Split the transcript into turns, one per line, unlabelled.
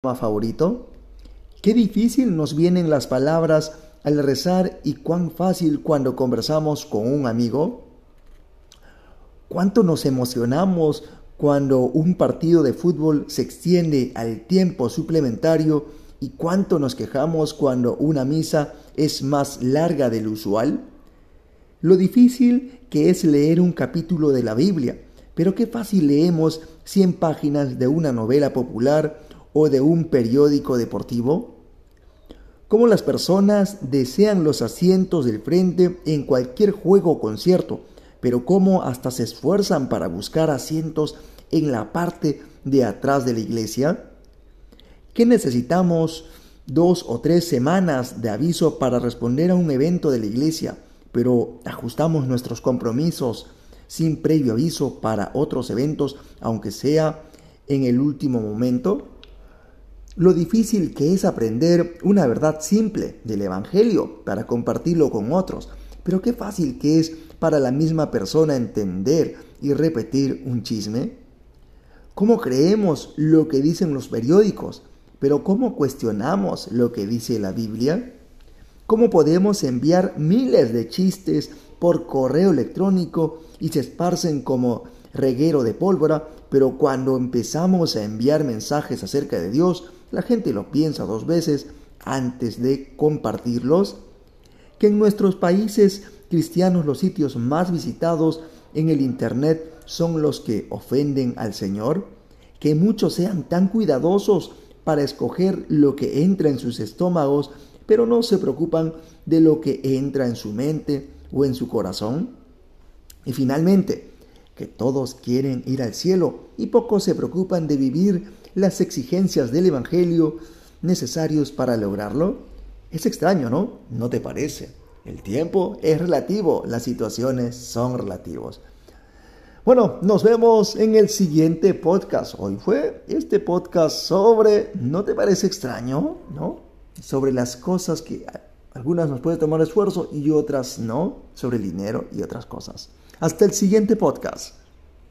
favorito? Qué difícil nos vienen las palabras al rezar y cuán fácil cuando conversamos con un amigo. ¿Cuánto nos emocionamos cuando un partido de fútbol se extiende al tiempo suplementario y cuánto nos quejamos cuando una misa es más larga del usual? Lo difícil que es leer un capítulo de la Biblia, pero qué fácil leemos 100 páginas de una novela popular o de un periódico deportivo? Cómo las personas desean los asientos del frente en cualquier juego o concierto, pero cómo hasta se esfuerzan para buscar asientos en la parte de atrás de la iglesia. ¿Qué necesitamos dos o tres semanas de aviso para responder a un evento de la iglesia, pero ajustamos nuestros compromisos sin previo aviso para otros eventos, aunque sea en el último momento? Lo difícil que es aprender una verdad simple del Evangelio para compartirlo con otros, pero qué fácil que es para la misma persona entender y repetir un chisme. ¿Cómo creemos lo que dicen los periódicos? Pero ¿cómo cuestionamos lo que dice la Biblia? ¿Cómo podemos enviar miles de chistes por correo electrónico y se esparcen como reguero de pólvora, pero cuando empezamos a enviar mensajes acerca de Dios, la gente lo piensa dos veces antes de compartirlos, que en nuestros países cristianos los sitios más visitados en el Internet son los que ofenden al Señor, que muchos sean tan cuidadosos para escoger lo que entra en sus estómagos, pero no se preocupan de lo que entra en su mente o en su corazón. Y finalmente, que todos quieren ir al cielo y pocos se preocupan de vivir las exigencias del Evangelio necesarios para lograrlo? Es extraño, ¿no? ¿No te parece? El tiempo es relativo, las situaciones son relativos. Bueno, nos vemos en el siguiente podcast. Hoy fue este podcast sobre, ¿no te parece extraño? ¿No? Sobre las cosas que algunas nos pueden tomar esfuerzo y otras no, sobre el dinero y otras cosas. Hasta el siguiente podcast.